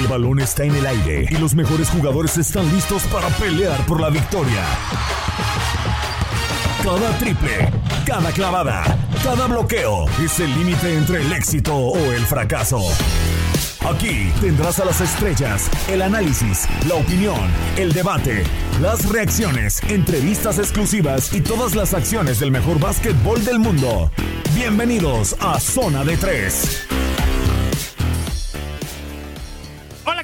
El balón está en el aire y los mejores jugadores están listos para pelear por la victoria. Cada triple, cada clavada, cada bloqueo es el límite entre el éxito o el fracaso. Aquí tendrás a las estrellas, el análisis, la opinión, el debate, las reacciones, entrevistas exclusivas y todas las acciones del mejor básquetbol del mundo. Bienvenidos a Zona de Tres.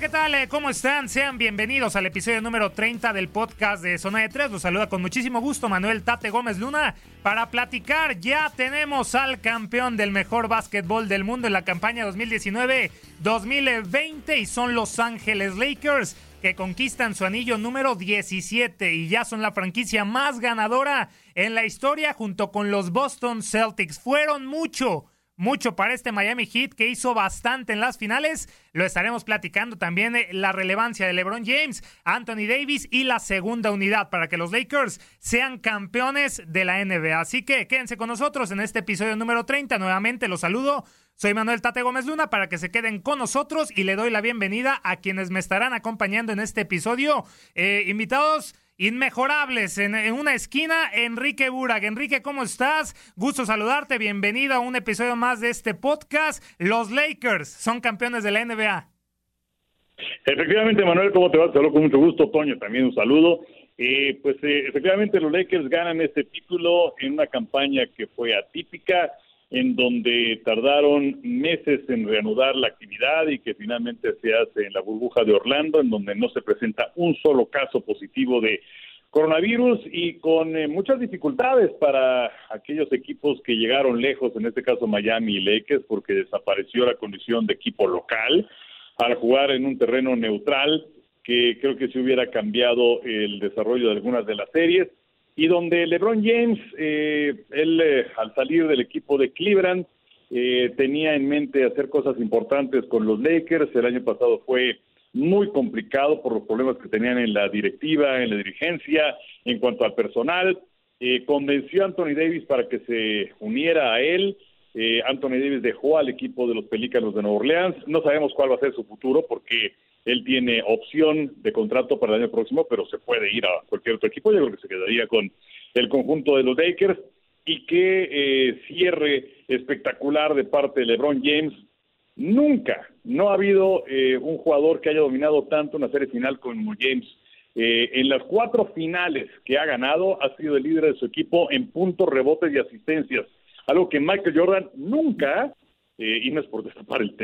¿Qué tal? Eh, ¿Cómo están? Sean bienvenidos al episodio número 30 del podcast de Zona de Tres. Los saluda con muchísimo gusto Manuel Tate Gómez Luna para platicar. Ya tenemos al campeón del mejor básquetbol del mundo en la campaña 2019-2020 y son Los Ángeles Lakers que conquistan su anillo número 17 y ya son la franquicia más ganadora en la historia junto con los Boston Celtics. Fueron mucho mucho para este Miami Heat que hizo bastante en las finales. Lo estaremos platicando también de la relevancia de LeBron James, Anthony Davis y la segunda unidad para que los Lakers sean campeones de la NBA. Así que quédense con nosotros en este episodio número 30. Nuevamente los saludo. Soy Manuel Tate Gómez Luna para que se queden con nosotros y le doy la bienvenida a quienes me estarán acompañando en este episodio. Eh, invitados inmejorables en, una esquina, Enrique Burag. Enrique, ¿cómo estás? Gusto saludarte, bienvenido a un episodio más de este podcast. Los Lakers son campeones de la NBA. Efectivamente, Manuel, ¿cómo te va? Te saludo con mucho gusto. Toño, también un saludo. Eh, pues eh, efectivamente los Lakers ganan este título en una campaña que fue atípica, en donde tardaron meses en reanudar la actividad y que finalmente se hace en la burbuja de Orlando, en donde no se presenta un solo caso positivo de coronavirus y con eh, muchas dificultades para aquellos equipos que llegaron lejos, en este caso Miami y Lakers, porque desapareció la condición de equipo local al jugar en un terreno neutral que creo que se hubiera cambiado el desarrollo de algunas de las series y donde LeBron James, eh, él eh, al salir del equipo de Cleveland, eh, tenía en mente hacer cosas importantes con los Lakers. El año pasado fue muy complicado por los problemas que tenían en la directiva, en la dirigencia, en cuanto al personal. convenció a Anthony Davis para que se uniera a él. Anthony Davis dejó al equipo de los Pelícanos de Nueva Orleans. No sabemos cuál va a ser su futuro porque él tiene opción de contrato para el año próximo, pero se puede ir a cualquier otro equipo. Yo creo que se quedaría con el conjunto de los Lakers y que eh, cierre espectacular de parte de LeBron James. Nunca, no ha habido eh, un jugador que haya dominado tanto una serie final como James. Eh, en las cuatro finales que ha ganado, ha sido el líder de su equipo en puntos, rebotes y asistencias. algo que Michael Jordan nunca, eh, y no es por destapar el,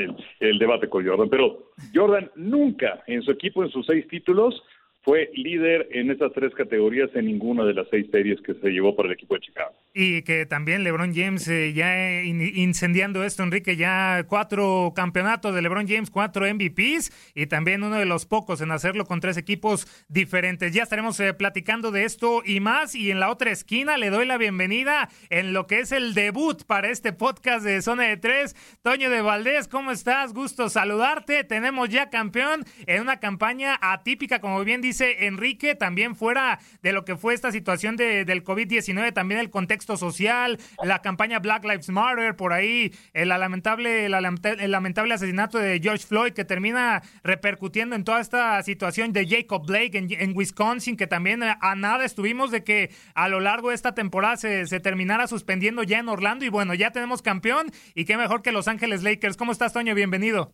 el, debate con Jordan, pero Jordan nunca en su equipo, en sus seis títulos, fue líder en esas tres categorías en ninguna de las seis series que se llevó para el equipo de Chicago. Y que también LeBron James eh, ya in incendiando esto, Enrique, ya cuatro campeonatos de LeBron James, cuatro MVPs y también uno de los pocos en hacerlo con tres equipos diferentes. Ya estaremos eh, platicando de esto y más. Y en la otra esquina le doy la bienvenida en lo que es el debut para este podcast de Zona de Tres. Toño de Valdés, ¿cómo estás? Gusto saludarte. Tenemos ya campeón en una campaña atípica, como bien dice dice Enrique, también fuera de lo que fue esta situación de, del COVID-19, también el contexto social, la campaña Black Lives Matter, por ahí el lamentable, el lamentable asesinato de George Floyd que termina repercutiendo en toda esta situación de Jacob Blake en, Wisconsin, que también a nada estuvimos de que a lo largo de esta temporada se, se terminara suspendiendo ya en Orlando y bueno, ya tenemos campeón y qué mejor que Los Ángeles Lakers. ¿Cómo estás, Toño? Bienvenido.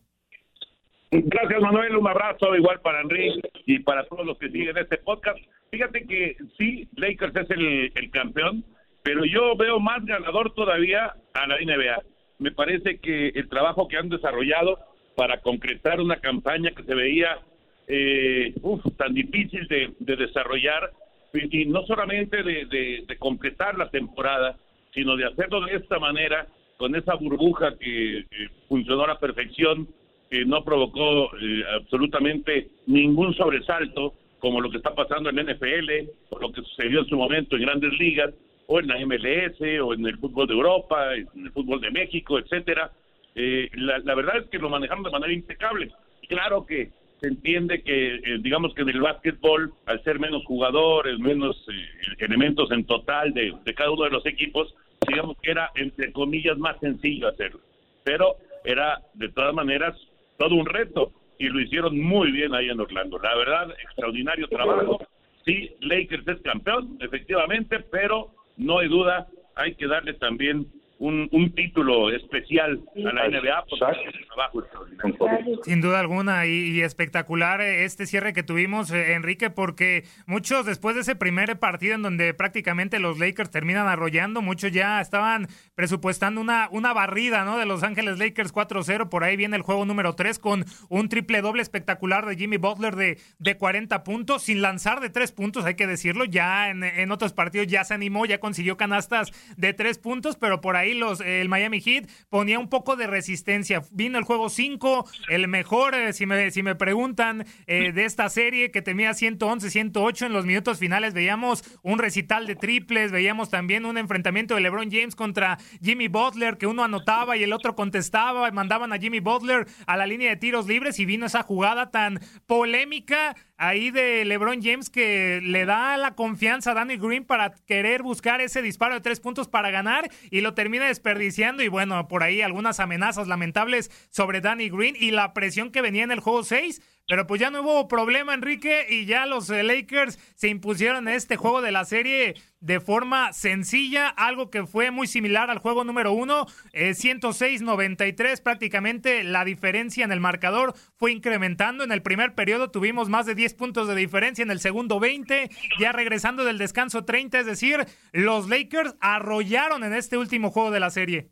Gracias, Manuel. Un abrazo igual para Enrique y para todos los que siguen este podcast. Fíjate que sí, Lakers es el campeón, pero yo veo más ganador todavía a la NBA. Me parece que el trabajo que han desarrollado para concretar una campaña que se veía eh, uf, tan difícil de, de desarrollar, y, no solamente de, completar la temporada, sino de hacerlo de esta manera, con esa burbuja que, funcionó a la perfección, que no provocó eh, absolutamente ningún sobresalto, como lo que está pasando en NFL, o lo que sucedió en su momento en grandes ligas, o en la MLS, o en el fútbol de Europa, en el fútbol de México, etcétera. Eh, la, la, verdad es que lo manejaron de manera impecable. Claro que se entiende que, eh, digamos que en el básquetbol, al ser menos jugadores, menos eh, elementos en total de, de cada uno de los equipos, digamos que era, entre comillas, más sencillo hacerlo. Pero era, de todas maneras, todo un reto y lo hicieron muy bien ahí en Orlando. La verdad, extraordinario trabajo. Sí, Lakers es campeón, efectivamente, pero no hay duda, hay que darle también un, un, título especial a la NBA por el trabajo Sin duda alguna y, y, espectacular este cierre que tuvimos, eh, Enrique, porque muchos después de ese primer partido en donde prácticamente los Lakers terminan arrollando, muchos ya estaban presupuestando una, una barrida ¿no? de Los Ángeles Lakers 4-0, por ahí viene el juego número 3 con un triple doble espectacular de Jimmy Butler de, de 40 puntos, sin lanzar de 3 puntos, hay que decirlo, ya en, en otros partidos ya se animó, ya consiguió canastas de 3 puntos, pero por ahí los, el Miami Heat ponía un poco de resistencia. Vino el juego 5, el mejor, eh, si, me, si me preguntan, eh, de esta serie que tenía 111, 108 en los minutos finales. Veíamos un recital de triples, veíamos también un enfrentamiento de LeBron James contra Jimmy Butler, que uno anotaba y el otro contestaba, mandaban a Jimmy Butler a la línea de tiros libres y vino esa jugada tan polémica ahí de LeBron James que le da la confianza a Danny Green para querer buscar ese disparo de tres puntos para ganar y lo termina desperdiciando. Y bueno, por ahí algunas amenazas lamentables sobre Danny Green y la presión que venía en el juego 6 pero pues ya no hubo problema, Enrique, y ya los eh, Lakers se impusieron en este juego de la serie de forma sencilla, algo que fue muy similar al juego número uno, eh, 106-93, prácticamente la diferencia en el marcador fue incrementando. En el primer periodo tuvimos más de 10 puntos de diferencia, en el segundo 20, ya regresando del descanso 30, es decir, los Lakers arrollaron en este último juego de la serie.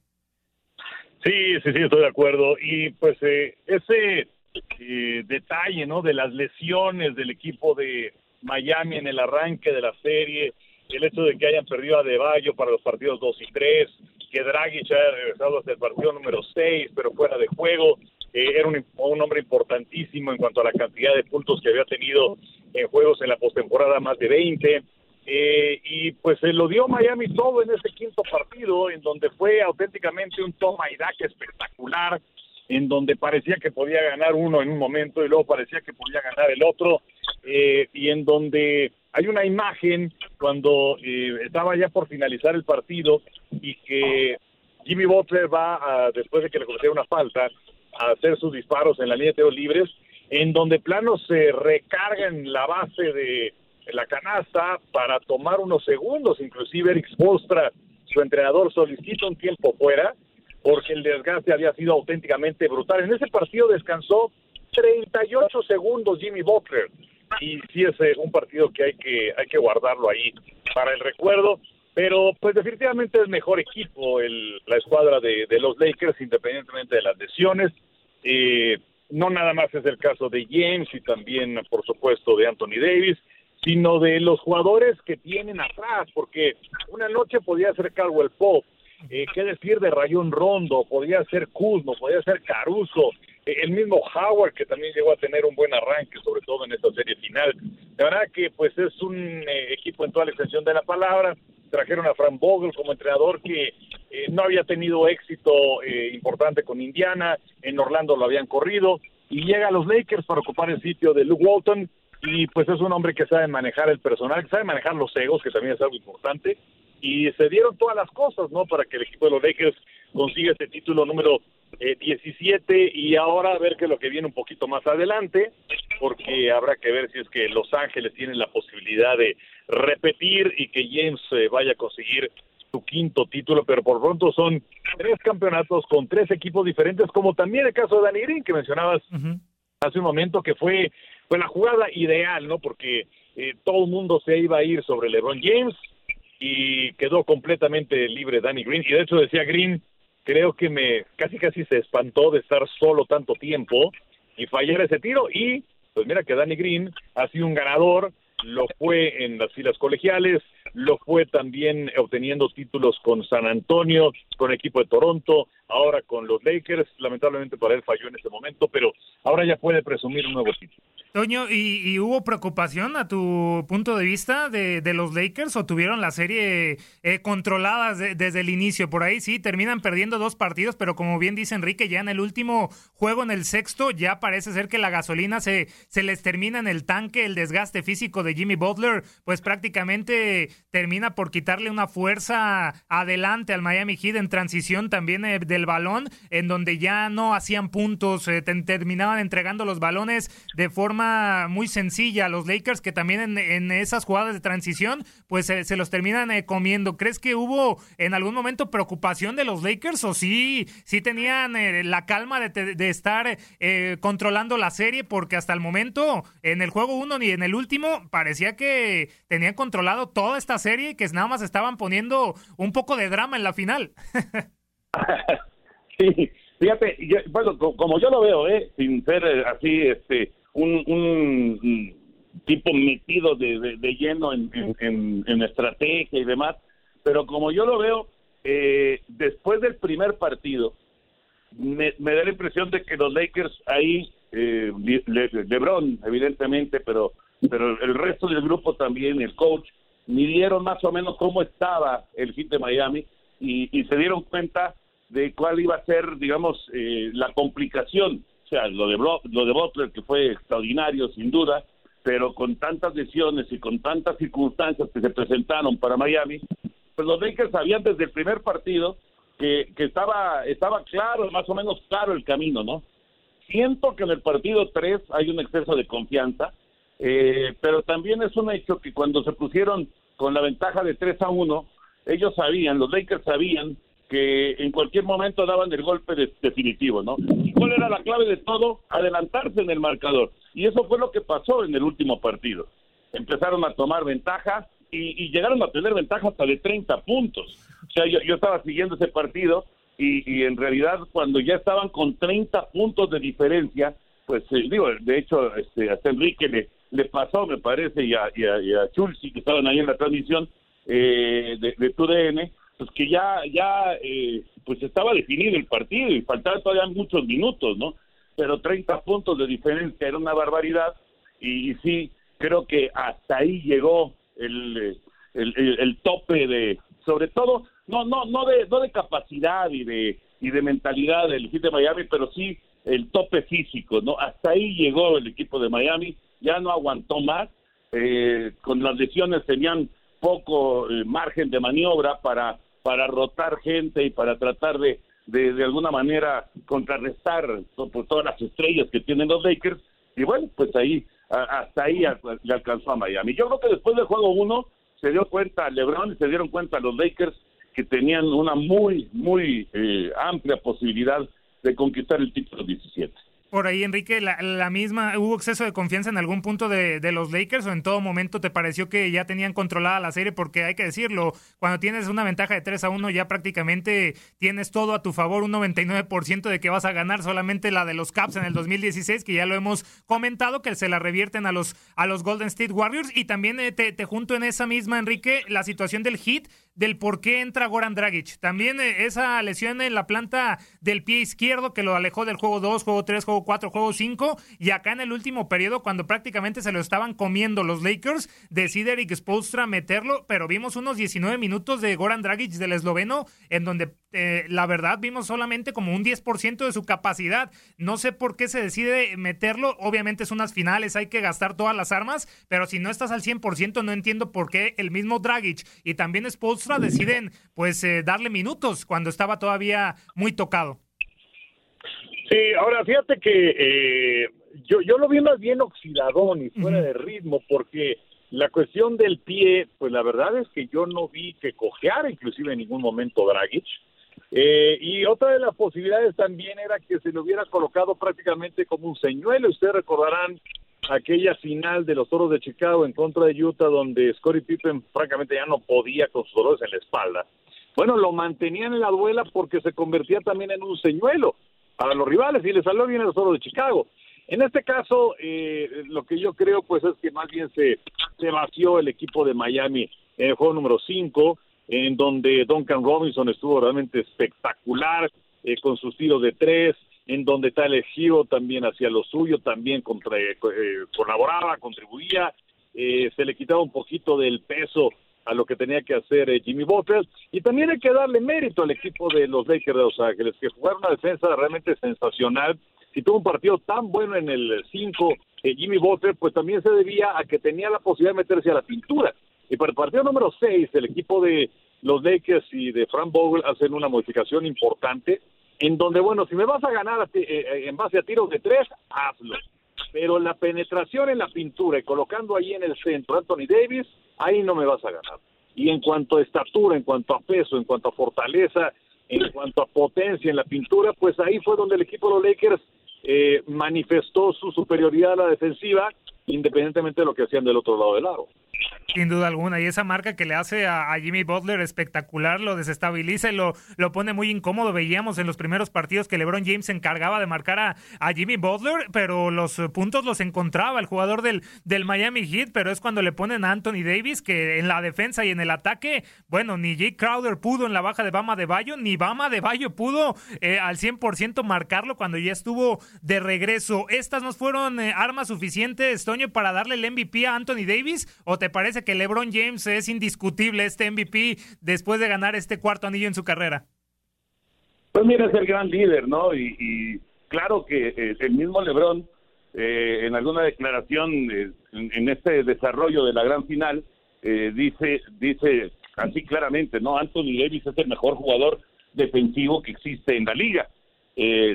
Sí, sí, sí, estoy de acuerdo. Y pues eh, ese eh, detalle, ¿no? De las lesiones del equipo de Miami en el arranque de la serie, el hecho de que hayan perdido a De Bayo para los partidos 2 y 3, que Dragic haya regresado hasta el partido número 6, pero fuera de juego, eh, era un, un, hombre importantísimo en cuanto a la cantidad de puntos que había tenido en juegos en la postemporada, más de 20. Eh, y pues se lo dio Miami todo en ese quinto partido, en donde fue auténticamente un toma y daca espectacular, en donde parecía que podía ganar uno en un momento y luego parecía que podía ganar el otro, eh, y en donde hay una imagen cuando eh, estaba ya por finalizar el partido y que Jimmy Butler va, a, después de que le cometiera una falta, a hacer sus disparos en la línea de tiros libres, en donde plano se recarga en la base de la canasta para tomar unos segundos, inclusive Eric Spolstra, su entrenador, solicita un tiempo fuera, porque el desgaste había sido auténticamente brutal. En ese partido descansó 38 segundos Jimmy Butler y sí es un partido que hay que hay que guardarlo ahí para el recuerdo. Pero pues definitivamente es mejor equipo el, la escuadra de, de los Lakers, independientemente de las lesiones. Eh, no nada más es el caso de James y también, por supuesto, de Anthony Davis, sino de los jugadores que tienen atrás, porque una noche podía ser Caldwell Pope, eh, qué decir de Rayón Rondo, podía ser Kuzmo, podía ser Caruso, eh, el mismo Howard que también llegó a tener un buen arranque, sobre todo en esta serie final. La verdad que pues es un eh, equipo en toda la extensión de la palabra. Trajeron a Frank Vogel como entrenador que eh, no había tenido éxito importante con Indiana, en Orlando lo habían corrido y llega a los Lakers para ocupar el sitio de Luke Walton y pues es un hombre que sabe manejar el personal, que sabe manejar los egos, que también es algo importante y se dieron todas las cosas, ¿no? Para que el equipo de los Lakers consiga este título número eh, 17 y ahora a ver qué es lo que viene un poquito más adelante, porque habrá que ver si es que Los Ángeles tienen la posibilidad de repetir y que James eh, vaya a conseguir su quinto título, pero por pronto son tres campeonatos con tres equipos diferentes, como también el caso de Danny Green que mencionabas hace un momento, que fue pues la jugada ideal, ¿no? Porque eh, todo el mundo se iba a ir sobre LeBron James y quedó completamente libre Danny Green. Y de hecho decía Green, creo que me casi casi se espantó de estar solo tanto tiempo y fallar ese tiro. Y pues mira que Danny Green ha sido un ganador, lo fue en las filas colegiales, lo fue también obteniendo títulos con San Antonio, con equipo de Toronto, ahora con los Lakers. Lamentablemente para él falló en ese momento, pero ahora ya puede presumir un nuevo título. Toño, ¿y, hubo preocupación a tu punto de vista de, de los Lakers o tuvieron la serie eh, controlada de- desde el inicio? Por ahí sí, terminan perdiendo dos partidos, pero como bien dice Enrique, ya en el último juego, en el sexto, ya parece ser que la gasolina se, se les termina en el tanque, el desgaste físico de Jimmy Butler, pues prácticamente termina por quitarle una fuerza adelante al Miami Heat en transición también eh, del balón, en donde ya no hacían puntos, eh, terminaban entregando los balones de forma muy sencilla a los Lakers, que también en, esas jugadas de transición, pues se los terminan eh, comiendo. ¿Crees que hubo en algún momento preocupación de los Lakers o sí, sí tenían eh, la calma de, de estar controlando la serie? Porque hasta el momento, en el juego uno ni en el último, parecía que tenían controlado toda esta serie y que nada más estaban poniendo un poco de drama en la final. Sí, fíjate, yo- bueno, co- como yo lo veo, ¿eh? sin ser eh, así, este, un, un tipo metido de, de- de lleno en, en- en- en estrategia y demás, pero como yo lo veo, eh, después del primer partido, me, me da la impresión de que los Lakers ahí, eh, Le- Le- LeBron, evidentemente, pero, pero el resto del grupo también, el coach, midieron más o menos cómo estaba el hit de Miami y, y se dieron cuenta de cuál iba a ser, digamos, eh, la complicación. O sea, lo de, lo de Butler, que fue extraordinario, sin duda, pero con tantas lesiones y con tantas circunstancias que se presentaron para Miami, pues los Lakers sabían desde el primer partido que, que estaba, estaba claro, más o menos claro el camino, ¿no? Siento que en el partido 3 hay un exceso de confianza, eh, pero también es un hecho que cuando se pusieron con la ventaja de 3 a 1, ellos sabían, los Lakers sabían que en cualquier momento daban el golpe de- definitivo, ¿no? ¿Y cuál era la clave de todo? Adelantarse en el marcador. Y eso fue lo que pasó en el último partido. Empezaron a tomar ventaja y, y llegaron a tener ventaja hasta de 30 puntos. O sea, yo, yo estaba siguiendo ese partido y, y en realidad cuando ya estaban con 30 puntos de diferencia, pues eh, digo, de hecho, este, hasta Enrique le, le pasó, me parece, y a, y a, a Chulsi, que estaban ahí en la transmisión eh, de, de TUDN, pues que ya, ya eh, pues estaba definido el partido y faltaban todavía muchos minutos, ¿no? Pero 30 puntos de diferencia era una barbaridad y, sí, creo que hasta ahí llegó el, el, el- el tope de, sobre todo, no, no, no de, no de capacidad y de, y de mentalidad del equipo de Miami, pero sí el tope físico, ¿no? Hasta ahí llegó el equipo de Miami, ya no aguantó más, eh, con las lesiones tenían poco eh, margen de maniobra para, para rotar gente y para tratar de, de, alguna manera contrarrestar por todas las estrellas que tienen los Lakers, y bueno, pues ahí, hasta ahí le alcanzó a Miami. Yo creo que después del juego uno se dio cuenta LeBron y se dieron cuenta los Lakers que tenían una muy, muy eh, amplia posibilidad de conquistar el título 17. Por ahí, Enrique, la, misma, ¿hubo exceso de confianza en algún punto de, de, los Lakers o en todo momento te pareció que ya tenían controlada la serie? Porque hay que decirlo, cuando tienes una ventaja de 3 a 1 ya prácticamente tienes todo a tu favor, un 99% de que vas a ganar, solamente la de los Caps en el 2016, que ya lo hemos comentado, que se la revierten a los, a los Golden State Warriors. Y también eh, te, te junto en esa misma, Enrique, la situación del hit del por qué entra Goran Dragic. También eh, esa lesión en la planta del pie izquierdo que lo alejó del juego 2, juego 3, juego 4, juego 5. Y acá en el último periodo, cuando prácticamente se lo estaban comiendo los Lakers, decide Eric Spolstra meterlo, pero vimos unos 19 minutos de Goran Dragic del esloveno, en donde eh, la verdad vimos solamente como un 10% de su capacidad. No sé por qué se decide meterlo. Obviamente es unas finales, hay que gastar todas las armas, pero si no estás al 100%, no entiendo por qué el mismo Dragic y también Spolstra deciden pues eh, darle minutos cuando estaba todavía muy tocado. Sí, ahora fíjate que eh, yo, yo lo vi más bien oxidadón y fuera de ritmo porque la cuestión del pie, pues la verdad es que yo no vi que cojeara inclusive en ningún momento Dragic. Eh, y otra de las posibilidades también era que se le hubiera colocado prácticamente como un señuelo. Ustedes recordarán aquella final de los Toros de Chicago en contra de Utah donde Scottie Pippen francamente ya no podía con sus dolores en la espalda. Bueno, lo mantenían en la duela porque se convertía también en un señuelo para los rivales y le salió bien a los Toros de Chicago. En este caso, eh, lo que yo creo pues es que más bien se, vació el equipo de Miami en el juego número 5, en donde Duncan Robinson estuvo realmente espectacular eh, con sus tiros de tres, en donde está elegido también hacía lo suyo, también contra, eh, colaboraba, contribuía, eh, se le quitaba un poquito del peso a lo que tenía que hacer eh, Jimmy Butler. Y también hay que darle mérito al equipo de los Lakers de Los Ángeles que jugaron una defensa realmente sensacional. Y tuvo un partido tan bueno en el 5 Jimmy Butler pues también se debía a que tenía la posibilidad de meterse a la pintura. Y para el partido número 6 el equipo de los Lakers y de Frank Vogel hacen una modificación importante en donde, bueno, si me vas a ganar eh, eh, en base a tiros de tres, hazlo. Pero la penetración en la pintura y colocando ahí en el centro Anthony Davis, ahí no me vas a ganar. Y en cuanto a estatura, en cuanto a peso, en cuanto a fortaleza, en cuanto a potencia en la pintura, pues ahí fue donde el equipo de los Lakers eh, manifestó su superioridad a la defensiva, independientemente de lo que hacían del otro lado del aro. Sin duda alguna, y esa marca que le hace a, Jimmy Butler espectacular, lo desestabiliza y lo, lo pone muy incómodo. Veíamos en los primeros partidos que LeBron James se encargaba de marcar a, Jimmy Butler, pero los puntos los encontraba el jugador del, del Miami Heat, pero es cuando le ponen a Anthony Davis que en la defensa y en el ataque, bueno, ni Jake Crowder pudo en la baja de Bama de Bayo, ni Bama de Bayo pudo eh, al 100% marcarlo cuando ya estuvo de regreso. ¿Estas no fueron eh, armas suficientes, Toño, para darle el MVP a Anthony Davis? ¿O te parece que LeBron James es indiscutible este MVP después de ganar este cuarto anillo en su carrera? Pues mira, es el gran líder, ¿no? Y, claro que eh, el mismo LeBron, eh, en alguna declaración eh, en, este desarrollo de la gran final, dice, dice así claramente, ¿no? Anthony Davis es el mejor jugador defensivo que existe en la liga.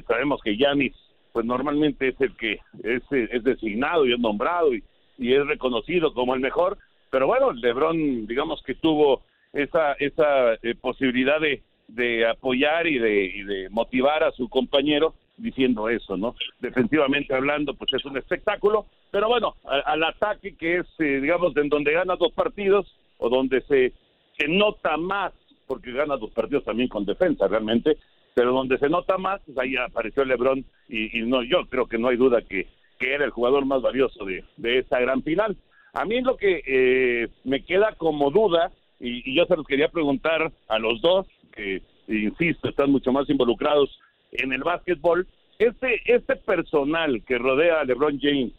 sabemos que Yanis, pues normalmente es el que es, es designado y es nombrado y es reconocido como el mejor, pero bueno, LeBron, digamos que tuvo esa, esa eh, posibilidad de, de apoyar y de, y de motivar a su compañero diciendo eso, ¿no? Defensivamente hablando, pues es un espectáculo, pero bueno, al ataque que es, eh, digamos, en donde gana dos partidos o donde se, se nota más, porque gana dos partidos también con defensa realmente, pero donde se nota más, pues ahí apareció LeBron y, y no, yo creo que no hay duda que, que era el jugador más valioso de, de esa gran final. A mí lo que eh, me queda como duda, y, yo se los quería preguntar a los dos, que insisto, están mucho más involucrados en el básquetbol, este, este personal que rodea a LeBron James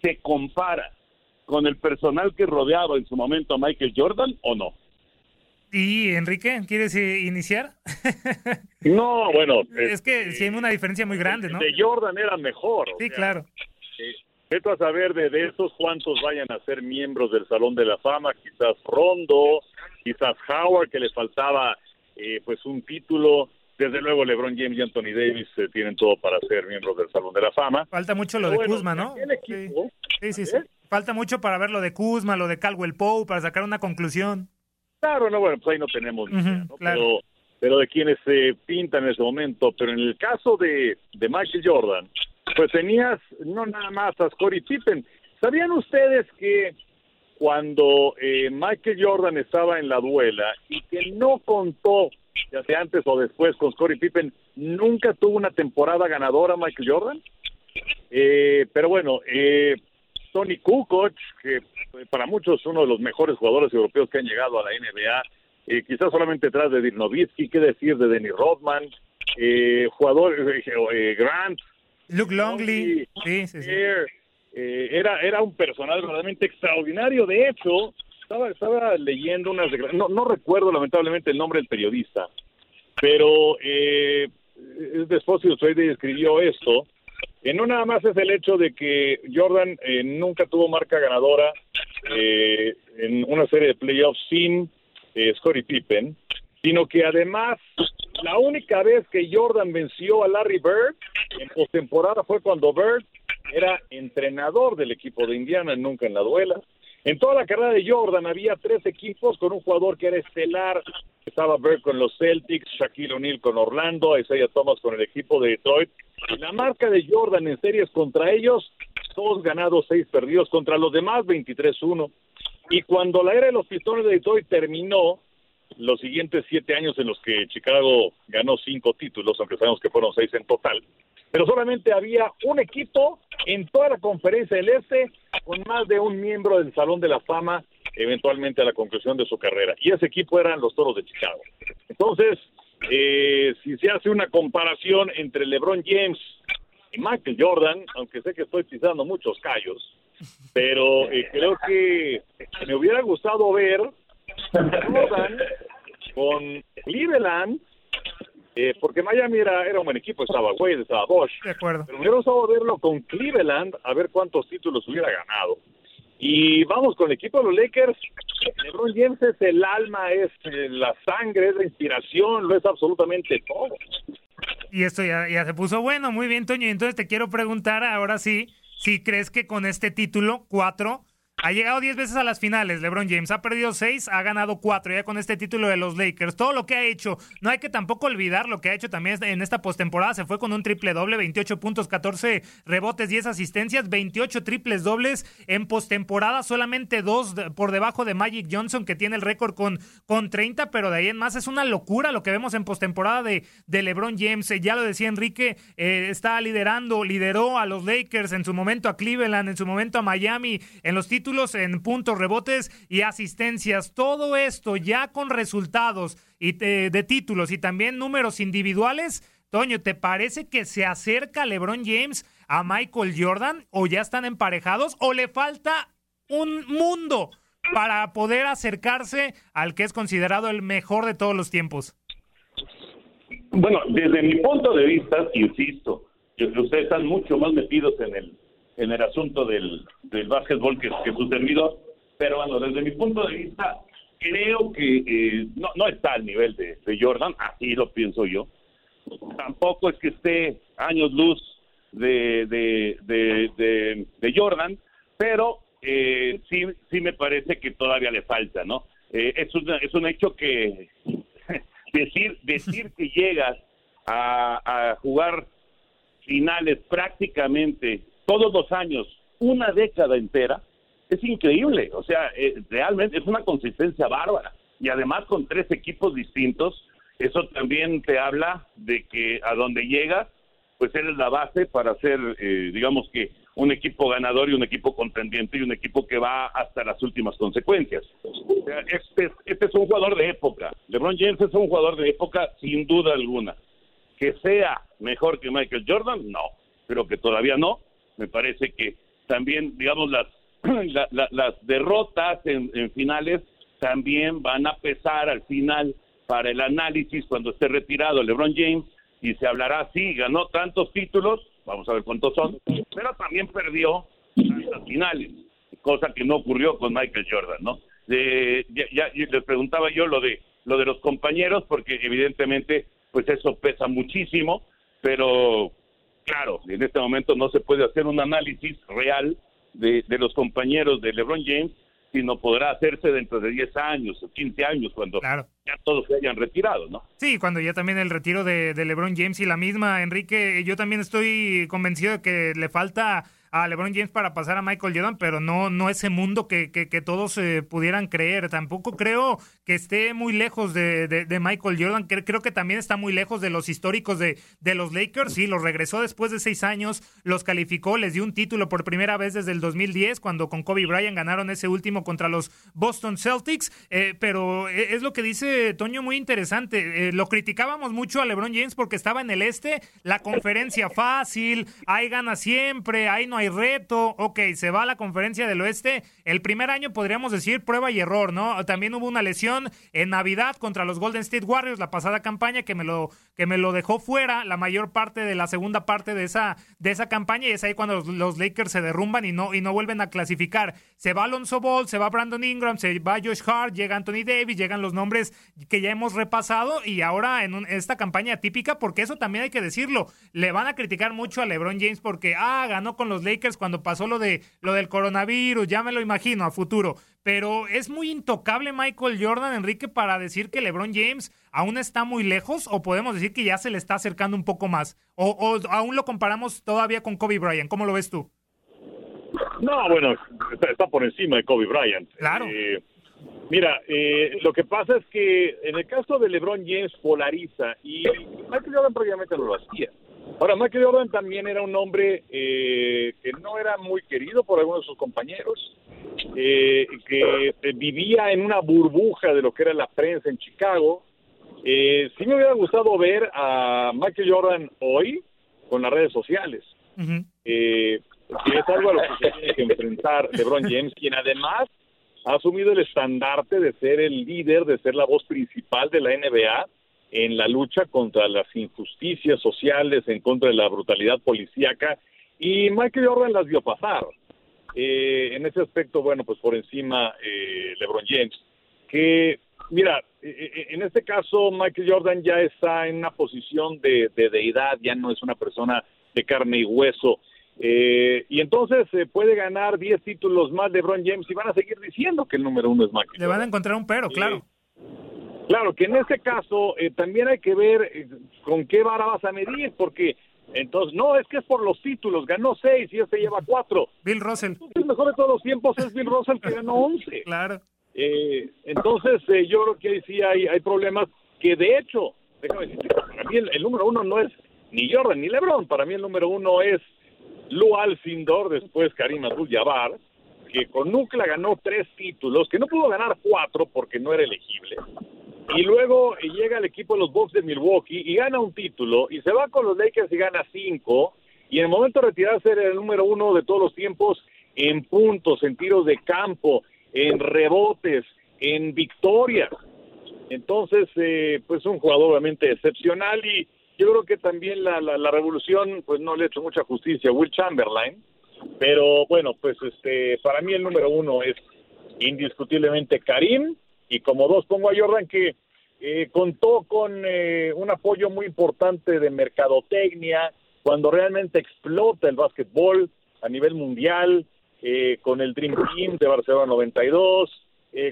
se compara con el personal que rodeaba en su momento a Michael Jordan o no? Y Enrique, ¿quieres iniciar? No, bueno. Es, que sí hay una diferencia muy grande, ¿no? De Jordan era mejor. Sí, claro. Veto a saber de, de esos cuántos vayan a ser miembros del Salón de la Fama, quizás Rondo, quizás Howard, que le faltaba eh, pues un título. Desde luego LeBron James y Anthony Davis eh, tienen todo para ser miembros del Salón de la Fama. Falta mucho lo de Kuzma, ¿no? sí, sí, sí. ¿eh? Falta mucho para ver lo de Kuzma, lo de Caldwell Pope, para sacar una conclusión. Claro, no, bueno, pues ahí no tenemos pero, pero de quienes se pintan en ese momento. Pero en el caso de, de Michael Jordan, pues tenías no nada más a Scottie Pippen. ¿Sabían ustedes que cuando eh, Michael Jordan estaba en la duela y que no contó, ya sea antes o después con Scottie Pippen, nunca tuvo una temporada ganadora Michael Jordan? Eh, pero bueno, eh, Tony Kukoc, que para muchos es uno de los mejores jugadores europeos que han llegado a la NBA, eh, quizás solamente detrás de Dirk qué decir de Denny Rodman, eh, jugador eh, eh, Grant, Luke Longley, sí, sí, sí. eh, era, era un personal verdaderamente extraordinario. De hecho, estaba, estaba leyendo unas no, no recuerdo lamentablemente el nombre del periodista, pero eh, de Fossil Trade escribió esto, que no nada más es el hecho de que Jordan eh, nunca tuvo marca ganadora eh, en una serie de playoffs sin eh, Scottie Pippen, sino que además la única vez que Jordan venció a Larry Bird en postemporada fue cuando Bird era entrenador del equipo de Indiana, nunca en la duela. En toda la carrera de Jordan había tres equipos con un jugador que era estelar. Estaba Bird con los Celtics, Shaquille O'Neal con Orlando, Isaiah Thomas con el equipo de Detroit. La marca de Jordan en series contra ellos, dos ganados, seis perdidos, contra los demás 23-1. Y cuando la era de los Pistones de Detroit terminó, los siguientes siete años en los que Chicago ganó cinco títulos, aunque sabemos que fueron seis en total, pero solamente había un equipo en toda la conferencia del Este con más de un miembro del Salón de la Fama eventualmente a la conclusión de su carrera. Y ese equipo eran los Toros de Chicago. Entonces, eh, si se hace una comparación entre LeBron James y Michael Jordan, aunque sé que estoy pisando muchos callos, pero eh, creo que me hubiera gustado ver Con Cleveland, eh, porque Miami era, era un buen equipo, estaba Wade, estaba Bosch. De acuerdo. Pero me hubiera gustado verlo con Cleveland, a ver cuántos títulos hubiera ganado. Y vamos con el equipo de los Lakers. LeBron James es el alma, es eh, la sangre, es la inspiración, lo es absolutamente todo. Y esto ya, ya se puso bueno, muy bien, Toño. Entonces te quiero preguntar ahora sí, si crees que con este título, cuatro, ha llegado 10 veces a las finales, LeBron James. Ha perdido 6, ha ganado 4 ya con este título de los Lakers. Todo lo que ha hecho, no hay que tampoco olvidar lo que ha hecho también en esta postemporada. Se fue con un triple doble, 28 puntos, 14 rebotes, 10 asistencias, 28 triples dobles en postemporada. Solamente dos de- por debajo de Magic Johnson, que tiene el récord con, con 30, pero de ahí en más es una locura lo que vemos en postemporada de, de LeBron James. Eh, Ya lo decía Enrique, eh, está liderando, lideró a los Lakers en su momento a Cleveland, en su momento a Miami, en los títulos, en puntos, rebotes y asistencias. Todo esto ya con resultados y de, de títulos y también números individuales. Toño, ¿te parece que se acerca LeBron James a Michael Jordan o ya están emparejados o le falta un mundo para poder acercarse al que es considerado el mejor de todos los tiempos? Bueno, desde mi punto de vista, insisto, ustedes están mucho más metidos en el en el asunto del, del básquetbol que, que su servidor, pero bueno, desde mi punto de vista, creo que eh, no, no está al nivel de, de Jordan, así lo pienso yo. Tampoco es que esté años luz de, de, de, de, Jordan, pero eh, sí, sí me parece que todavía le falta, ¿no? Eh, es, una- es un hecho que decir, decir que llegas a, a jugar finales prácticamente todos los años, una década entera, es increíble. O sea, eh, realmente es una consistencia bárbara. Y además con tres equipos distintos, eso también te habla de que a donde llegas, pues eres la base para ser, eh, digamos que, un equipo ganador y un equipo contendiente y un equipo que va hasta las últimas consecuencias. O sea, este, este es un jugador de época. LeBron James es un jugador de época sin duda alguna. Que sea mejor que Michael Jordan, no. Creo que todavía no. Me parece que también, digamos, las, la- la- las derrotas en, en finales también van a pesar al final para el análisis cuando esté retirado LeBron James y se hablará, sí, ganó tantos títulos, vamos a ver cuántos son, pero también perdió tantas finales, cosa que no ocurrió con Michael Jordan, ¿no? Ya, ya- les preguntaba yo lo de lo de los compañeros porque evidentemente pues eso pesa muchísimo, pero claro, en este momento no se puede hacer un análisis real de, de los compañeros de LeBron James sino podrá hacerse dentro de 10 años o 15 años, cuando ya todos se hayan retirado, ¿no? Sí, cuando ya también el retiro de, de LeBron James y la misma, Enrique, yo también estoy convencido de que le falta a LeBron James para pasar a Michael Jordan, pero no, no ese mundo que, que, todos eh, pudieran creer. Tampoco creo que esté muy lejos de, de, Michael Jordan. Creo, que también está muy lejos de los históricos de, de los Lakers. Sí, los regresó después de seis años, los calificó, les dio un título por primera vez desde el 2010, cuando con Kobe Bryant ganaron ese último contra los Boston Celtics. Eh, pero eh, es lo que dice Toño muy interesante. lo criticábamos mucho a LeBron James porque estaba en el este, la conferencia fácil, hay gana siempre, ahí no hay reto, ok, se va a la conferencia del oeste. El primer año podríamos decir prueba y error, ¿no? También hubo una lesión en Navidad contra los Golden State Warriors, la pasada campaña que me lo, que me lo dejó fuera la mayor parte de la segunda parte de esa, de esa campaña y es ahí cuando los, Lakers se derrumban y no, y no vuelven a clasificar. Se va Alonso Ball, se va Brandon Ingram, se va Josh Hart, llega Anthony Davis, llegan los nombres que ya hemos repasado y ahora en, esta campaña típica, porque eso también hay que decirlo, le van a criticar mucho a LeBron James porque, ah, ganó con los Lakers Lakers cuando pasó lo de lo del coronavirus, ya me lo imagino a futuro. Pero es muy intocable Michael Jordan, Enrique, para decir que LeBron James aún está muy lejos, o podemos decir que ya se le está acercando un poco más, o, aún lo comparamos todavía con Kobe Bryant. ¿Cómo lo ves tú? No, bueno, está, por encima de Kobe Bryant. Claro. Eh, mira, eh, lo que pasa es que en el caso de LeBron James polariza y Michael Jordan prácticamente no lo hacía. Ahora, Michael Jordan también era un hombre eh, que no era muy querido por algunos de sus compañeros, eh, que vivía en una burbuja de lo que era la prensa en Chicago. Eh, sí me hubiera gustado ver a Michael Jordan hoy con las redes sociales. Eh, es algo a lo que se tiene que enfrentar LeBron James, quien además ha asumido el estandarte de ser el líder, de ser la voz principal de la NBA en la lucha contra las injusticias sociales, en contra de la brutalidad policíaca, y Michael Jordan las vio pasar. Eh, en ese aspecto, bueno, pues por encima eh, LeBron James, que, mira, eh, eh, en este caso Michael Jordan ya está en una posición de, deidad, ya no es una persona de carne y hueso, y entonces se puede ganar 10 títulos más LeBron James y van a seguir diciendo que el número uno es Michael Le van a encontrar un pero, claro. Claro, que en este caso eh, también hay que ver eh, con qué vara vas a medir, porque entonces, no, es que es por los títulos, ganó seis y este lleva cuatro. Bill Russell. El mejor de todos los tiempos es Bill Russell que ganó once. Claro. Eh, entonces, yo creo que sí hay, hay problemas que de hecho, déjame decirte, para mí el, número uno no es ni Jordan ni LeBron, para mí el número uno es Lou Alcindor, después Karim Abdul-Jabbar, que con Nucla ganó tres títulos, que no pudo ganar cuatro porque no era elegible y luego llega el equipo de los Bucks de Milwaukee y gana un título y se va con los Lakers y gana cinco. Y en el momento de retirarse era el número uno de todos los tiempos en puntos, en tiros de campo, en rebotes, en victorias. Entonces, eh, pues un jugador obviamente excepcional y yo creo que también la, la, la, revolución pues no le ha hecho mucha justicia a Will Chamberlain, pero bueno, pues este para mí el número uno es indiscutiblemente Karim y como dos pongo a Jordan que eh, contó con eh, un apoyo muy importante de mercadotecnia cuando realmente explota el básquetbol a nivel mundial, eh, con el Dream Team de Barcelona 92,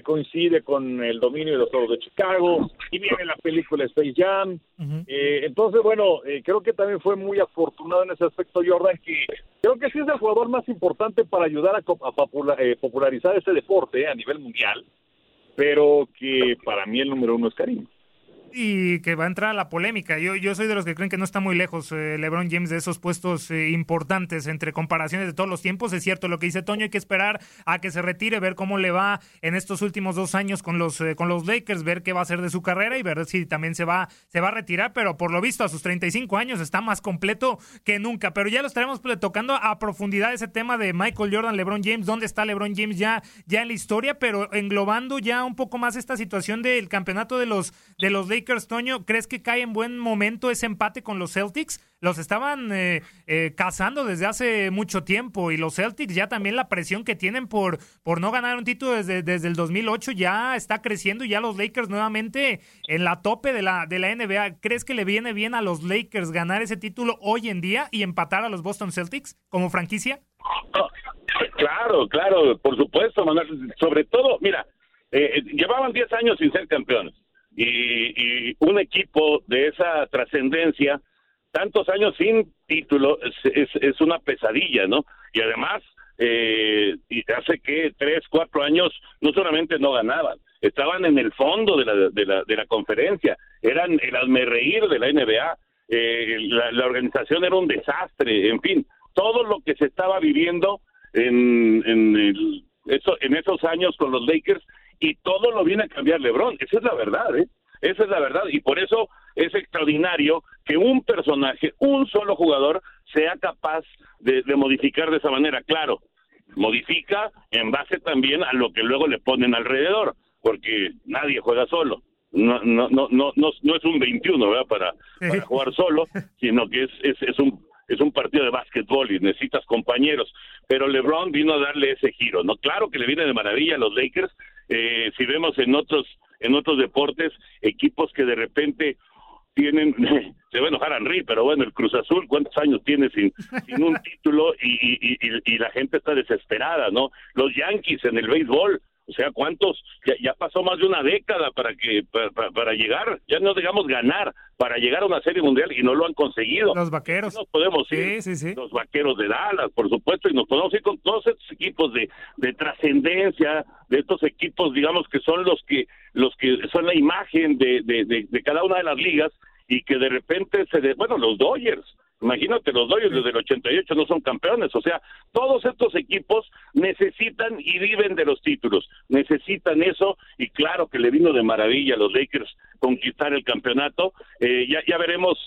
coincide con el dominio de los Toros de Chicago, y viene la película Space Jam. entonces, bueno, creo que también fue muy afortunado en ese aspecto Jordan, que creo que sí es el jugador más importante para ayudar a, a popularizar ese deporte a nivel mundial pero que para mí el número uno es Karim y que va a entrar a la polémica. Yo, yo soy de los que creen que no está muy lejos eh, LeBron James de esos puestos eh, importantes entre comparaciones de todos los tiempos. Es cierto lo que dice Toño, hay que esperar a que se retire, ver cómo le va en estos últimos dos años con los, eh, con los Lakers, ver qué va a hacer de su carrera y ver si también se va, se va a retirar, pero por lo visto a sus 35 años está más completo que nunca. Pero ya lo estaremos tocando a profundidad ese tema de Michael Jordan, LeBron James, dónde está LeBron James ya, ya en la historia, pero englobando ya un poco más esta situación del campeonato de los, de los Lakers Lakers, Toño, ¿crees que cae en buen momento ese empate con los Celtics? Los estaban eh, eh, cazando desde hace mucho tiempo y los Celtics ya también la presión que tienen por, por no ganar un título desde, desde el 2008 ya está creciendo y ya los Lakers nuevamente en la tope de la, de la NBA. ¿Crees que le viene bien a los Lakers ganar ese título hoy en día y empatar a los Boston Celtics como franquicia? Claro, claro, por supuesto, Manuel. Sobre todo, mira, eh, eh, llevaban 10 años sin ser campeones y, y un equipo de esa trascendencia, tantos años sin título, es, es, una pesadilla, ¿no? Y además, eh, y hace que tres, cuatro años no solamente no ganaban, estaban en el fondo de la, de la, de la conferencia, eran el almerreír de la NBA, eh, la, la, organización era un desastre, en fin, todo lo que se estaba viviendo en, en, el, eso, en esos años con los Lakers y todo lo viene a cambiar LeBron. Esa es la verdad, ¿eh? Esa es la verdad. Y por eso es extraordinario que un personaje, un solo jugador, sea capaz de, modificar de esa manera. Claro, modifica en base también a lo que luego le ponen alrededor, porque nadie juega solo. No, no, no, no, no, es un 21, ¿verdad? Para, para jugar solo, sino que es, es, es un es un partido de básquetbol y necesitas compañeros, pero LeBron vino a darle ese giro, ¿no? Claro que le viene de maravilla a los Lakers, eh, si vemos en otros en otros deportes equipos que de repente tienen se va a enojar Henry, pero bueno, el Cruz Azul, ¿cuántos años tiene sin, sin un título y, y, y, y, la gente está desesperada, ¿no? Los Yankees en el béisbol, o sea, ¿cuántos? Ya, pasó más de una década para que para, llegar, ya no digamos ganar, para llegar a una serie mundial y no lo han conseguido. Los vaqueros. Nos podemos ir, sí, sí, los vaqueros de Dallas, por supuesto, y nos podemos ir con todos estos equipos de, de trascendencia, de estos equipos, digamos, que son los que los que son la imagen de, de, de, cada una de las ligas y que de repente se, de, bueno, los Dodgers, Imagínate, los Dodgers desde el 88 no son campeones. O sea, todos estos equipos necesitan y viven de los títulos. Necesitan eso y claro que le vino de maravilla a los Lakers conquistar el campeonato. Eh, ya, ya veremos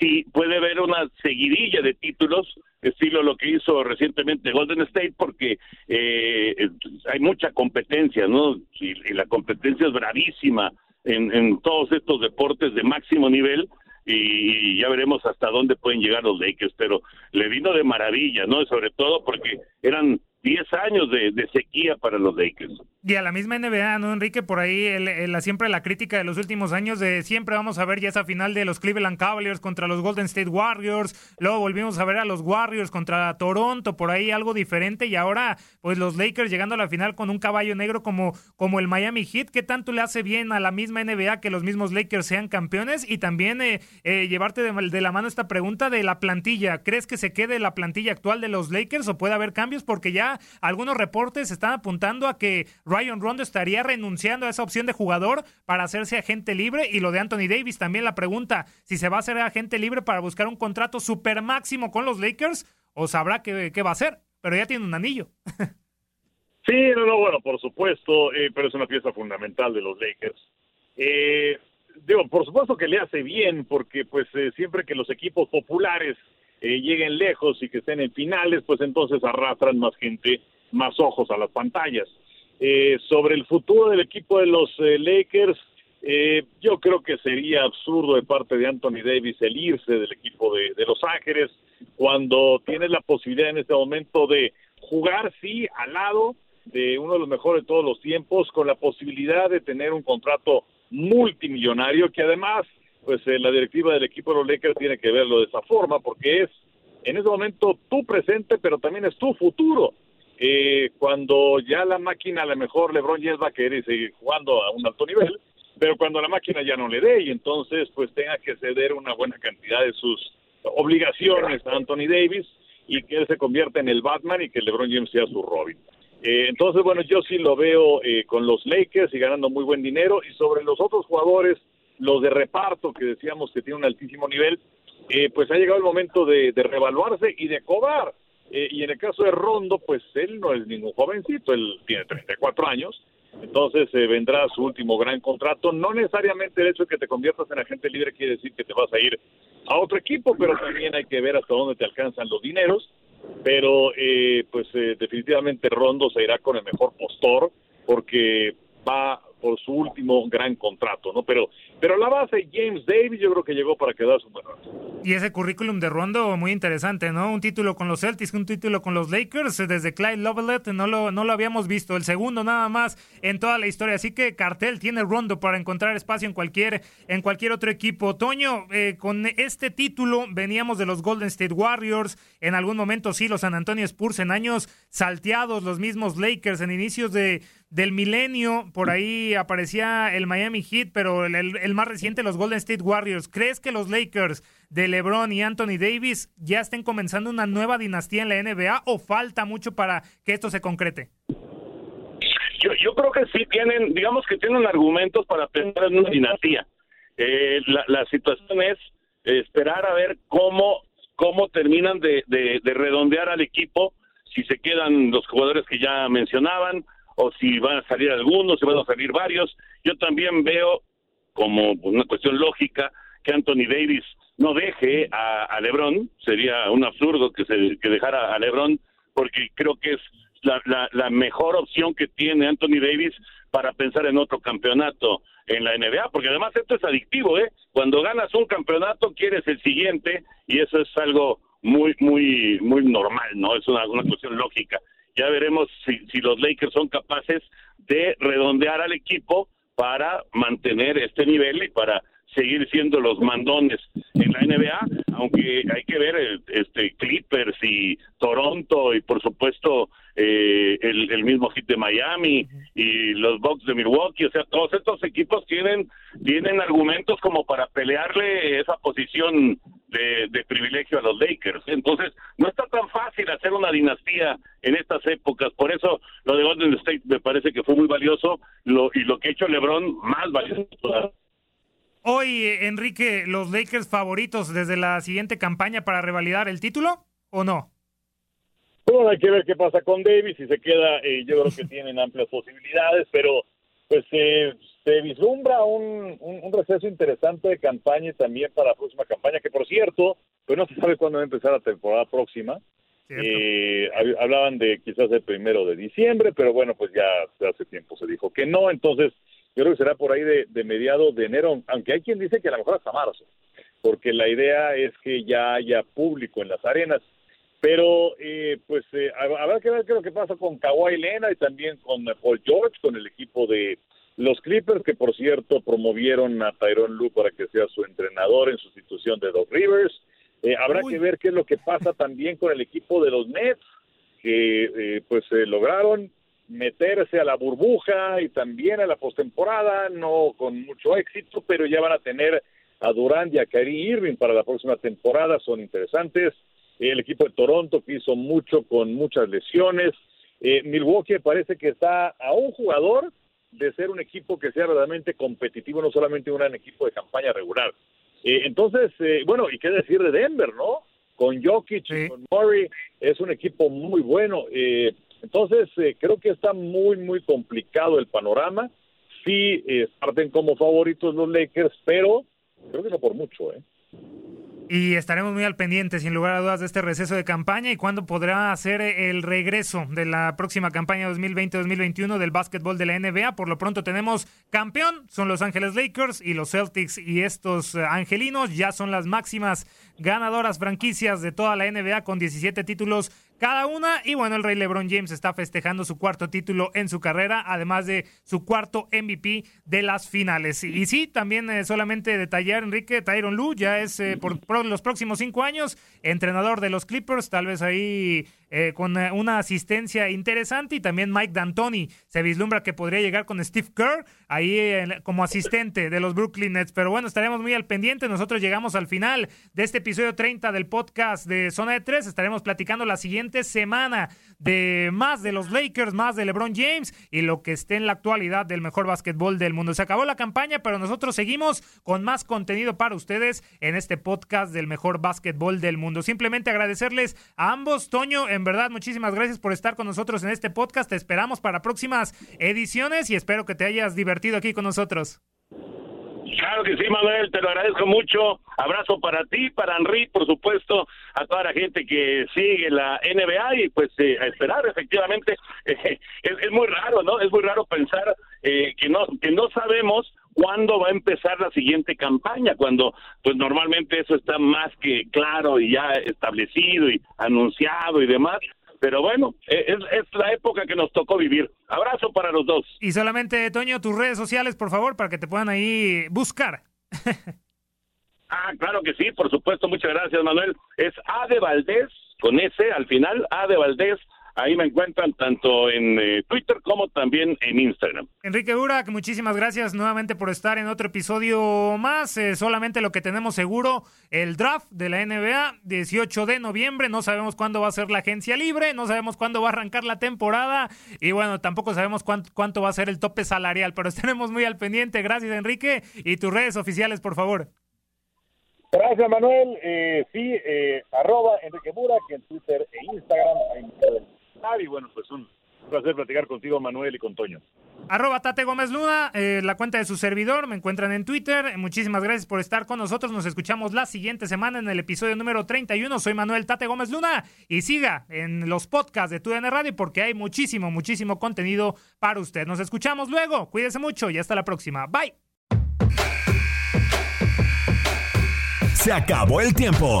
si puede haber una seguidilla de títulos, estilo lo que hizo recientemente Golden State, porque eh, hay mucha competencia, ¿no? Y, y la competencia es bravísima en, en todos estos deportes de máximo nivel y ya veremos hasta dónde pueden llegar los Lakers, pero le vino de maravilla, ¿no? Sobre todo porque eran 10 años de, sequía para los Lakers. Y a la misma NBA, ¿no, Enrique? Por ahí la, siempre la crítica de los últimos años de siempre vamos a ver ya esa final de los Cleveland Cavaliers contra los Golden State Warriors, luego volvimos a ver a los Warriors contra Toronto, por ahí algo diferente y ahora pues los Lakers llegando a la final con un caballo negro como, como el Miami Heat, ¿qué tanto le hace bien a la misma NBA que los mismos Lakers sean campeones? Y también eh, eh, llevarte de, de la mano esta pregunta de la plantilla, ¿crees que se quede la plantilla actual de los Lakers o puede haber cambios? Porque ya algunos reportes están apuntando a que Ryan Rondo estaría renunciando a esa opción de jugador para hacerse agente libre y lo de Anthony Davis también la pregunta si se va a hacer agente libre para buscar un contrato super máximo con los Lakers o sabrá qué, qué va a hacer, pero ya tiene un anillo. Sí, no, no, bueno, por supuesto, eh, pero es una pieza fundamental de los Lakers. Eh, digo, por supuesto que le hace bien, porque pues eh, siempre que los equipos populares eh, lleguen lejos y que estén en finales, pues entonces arrastran más gente, más ojos a las pantallas. Eh, sobre el futuro del equipo de los eh, Lakers, yo creo que sería absurdo de parte de Anthony Davis el irse del equipo de, de Los Ángeles cuando tiene la posibilidad en este momento de jugar, sí, al lado de uno de los mejores de todos los tiempos, con la posibilidad de tener un contrato multimillonario que además pues eh, la directiva del equipo de los Lakers tiene que verlo de esa forma porque es en ese momento tu presente, pero también es tu futuro. Eh, cuando ya la máquina, a lo mejor LeBron James va a querer seguir jugando a un alto nivel, pero cuando la máquina ya no le dé y entonces pues tenga que ceder una buena cantidad de sus obligaciones a Anthony Davis y que él se convierta en el Batman y que LeBron James sea su Robin. Eh, entonces, bueno, yo sí lo veo eh, con los Lakers y ganando muy buen dinero y sobre los otros jugadores, los de reparto que decíamos que tiene un altísimo nivel, eh, pues ha llegado el momento de, de revaluarse y de cobrar. Eh, y en el caso de Rondo, pues él no es ningún jovencito, él tiene 34 años, entonces eh, vendrá su último gran contrato. No necesariamente el hecho de que te conviertas en agente libre quiere decir que te vas a ir a otro equipo, pero también hay que ver hasta dónde te alcanzan los dineros. Pero pues definitivamente Rondo se irá con el mejor postor porque va por su último gran contrato, ¿no? Pero, pero la base James Davis yo creo que llegó para quedarse un buen Y ese currículum de Rondo muy interesante, ¿no? Un título con los Celtics, un título con los Lakers, desde Clyde Lovelet no lo, no lo habíamos visto, el segundo nada más en toda la historia, así que cartel tiene Rondo para encontrar espacio en cualquier, en cualquier otro equipo. Toño, eh, con este título veníamos de los Golden State Warriors, en algún momento sí, los San Antonio Spurs en años salteados, los mismos Lakers en inicios de, del milenio, por ahí aparecía el Miami Heat, pero el, más reciente, los Golden State Warriors. ¿Crees que los Lakers de LeBron y Anthony Davis ya estén comenzando una nueva dinastía en la NBA o falta mucho para que esto se concrete? Yo, yo creo que sí tienen, digamos que tienen argumentos para pensar en una dinastía. Eh, la, la, situación es esperar a ver cómo, cómo terminan de, de redondear al equipo, si se quedan los jugadores que ya mencionaban, o si van a salir algunos, si van a salir varios. Yo también veo como una cuestión lógica que Anthony Davis no deje a, LeBron, sería un absurdo que se que dejara a LeBron, porque creo que es la, la, la mejor opción que tiene Anthony Davis para pensar en otro campeonato en la NBA, porque además esto es adictivo, ¿eh? Cuando ganas un campeonato quieres el siguiente y eso es algo muy, muy, muy normal, ¿no? Es una, una cuestión lógica. Ya veremos si, si los Lakers son capaces de redondear al equipo para mantener este nivel y para seguir siendo los mandones en la NBA, aunque hay que ver eh, este Clippers y Toronto y por supuesto eh, el, el, mismo hit de Miami y los Bucks de Milwaukee, o sea, todos estos equipos tienen tienen argumentos como para pelearle esa posición de, de, privilegio a los Lakers. Entonces, no está tan fácil hacer una dinastía en estas épocas. Por eso lo de Golden State me parece que fue muy valioso lo, y lo que ha hecho LeBron más valioso. Hoy, Enrique, ¿los Lakers favoritos desde la siguiente campaña para revalidar el título o no? Bueno, hay que ver qué pasa con Davis, si se queda, eh, yo creo que tienen amplias posibilidades, pero pues eh, se vislumbra un, un, un, receso interesante de campaña y también para la próxima campaña, que por cierto, pues no se sabe cuándo va a empezar la temporada próxima. Eh, hablaban de quizás el primero de diciembre, pero bueno, pues ya hace tiempo se dijo que no, entonces yo creo que será por ahí de, de mediados de enero, aunque hay quien dice que a lo mejor hasta marzo, porque la idea es que ya haya público en las arenas. Pero, eh, pues, eh, habrá que ver qué es lo que pasa con Kawhi Leonard y también con Paul George, con el equipo de los Clippers, que por cierto promovieron a Tyron Lue para que sea su entrenador en sustitución de Doc Rivers. Eh, habrá Uy. que ver qué es lo que pasa también con el equipo de los Nets, que eh, pues eh, lograron meterse a la burbuja y también a la postemporada, no con mucho éxito, pero ya van a tener a Durant y a Kyrie Irving para la próxima temporada, son interesantes. El equipo de Toronto que hizo mucho con muchas lesiones. Eh, Milwaukee parece que está a un jugador de ser un equipo que sea verdaderamente competitivo, no solamente un gran equipo de campaña regular. Eh, entonces, eh, bueno, y qué decir de Denver, ¿no? Con Jokic, sí. con Murray, es un equipo muy bueno. Eh, entonces, eh, creo que está muy, muy complicado el panorama. Sí, eh, parten como favoritos los Lakers, pero creo que no por mucho, ¿eh? Y estaremos muy al pendiente, sin lugar a dudas, de este receso de campaña y cuándo podrá hacer el regreso de la próxima campaña 2020-2021 del básquetbol de la NBA. Por lo pronto tenemos campeón, son Los Ángeles Lakers y los Celtics y estos eh, angelinos ya son las máximas ganadoras franquicias de toda la NBA con 17 títulos cada una. Y bueno, el Rey LeBron James está festejando su cuarto título en su carrera, además de su cuarto MVP de las finales. Y, sí, también eh, solamente detallar, Enrique, Tyron Lu ya es eh, por, por, los próximos cinco años entrenador de los Clippers, tal vez ahí eh, con eh, una asistencia interesante y también Mike D'Antoni se vislumbra que podría llegar con Steve Kerr ahí como asistente de los Brooklyn Nets. Pero bueno, estaremos muy al pendiente. Nosotros llegamos al final de este episodio 30 del podcast de Zona de Tres. Estaremos platicando la siguiente semana de más de los Lakers, más de LeBron James y lo que esté en la actualidad del mejor básquetbol del mundo. Se acabó la campaña, pero nosotros seguimos con más contenido para ustedes en este podcast del mejor básquetbol del mundo. Simplemente agradecerles a ambos, Toño, en verdad, muchísimas gracias por estar con nosotros en este podcast. Te esperamos para próximas ediciones y espero que te hayas divertido aquí con nosotros. Claro que sí, Manuel, te lo agradezco mucho. Abrazo para ti, para Henry, por supuesto, a toda la gente que sigue la NBA y pues eh, a esperar, efectivamente. Es, es, muy raro, ¿no? Es muy raro pensar eh, que no que no sabemos cuándo va a empezar la siguiente campaña, cuando pues normalmente eso está más que claro y ya establecido y anunciado y demás. Pero bueno, e, es, es la época que nos tocó vivir. Abrazo para los dos. Y solamente, Toño, tus redes sociales, por favor, para que te puedan ahí buscar. ah, claro que sí, por supuesto. Muchas gracias, Manuel. Es A de Valdés, con S al final, A de Valdés Ahí me encuentran tanto en eh, Twitter como también en Instagram. Enrique Burak, muchísimas gracias nuevamente por estar en otro episodio más. Eh, solamente lo que tenemos seguro, el draft de la NBA, 18 de noviembre. No sabemos cuándo va a ser la agencia libre, no sabemos cuándo va a arrancar la temporada y bueno, tampoco sabemos cuánto, cuánto va a ser el tope salarial, pero estaremos muy al pendiente. Gracias, Enrique. Y tus redes oficiales, por favor. Gracias, Manuel. Eh, sí, arroba Enrique Burak en Twitter e Instagram. Y bueno, pues un placer platicar contigo, Manuel, y con Toño. Arroba Tate Gómez Luna, eh, la cuenta de su servidor, me encuentran en Twitter. Muchísimas gracias por estar con nosotros. Nos escuchamos la siguiente semana en el episodio número 31. Soy Manuel Tate Gómez Luna y siga en los podcasts de TUDN Radio porque hay muchísimo, muchísimo contenido para usted. Nos escuchamos luego. Cuídese mucho y hasta la próxima. Bye. Se acabó el tiempo.